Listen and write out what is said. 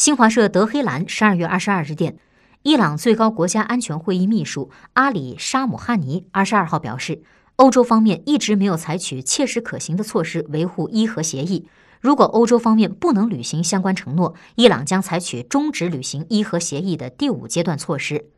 新华社德黑兰十二月二十二日电伊朗最高国家安全会议秘书阿里沙姆哈尼二十二号表示欧洲方面一直没有采取切实可行的措施维护伊核协议。如果欧洲方面不能履行相关承诺伊朗将采取终止履行伊核协议的第五阶段措施。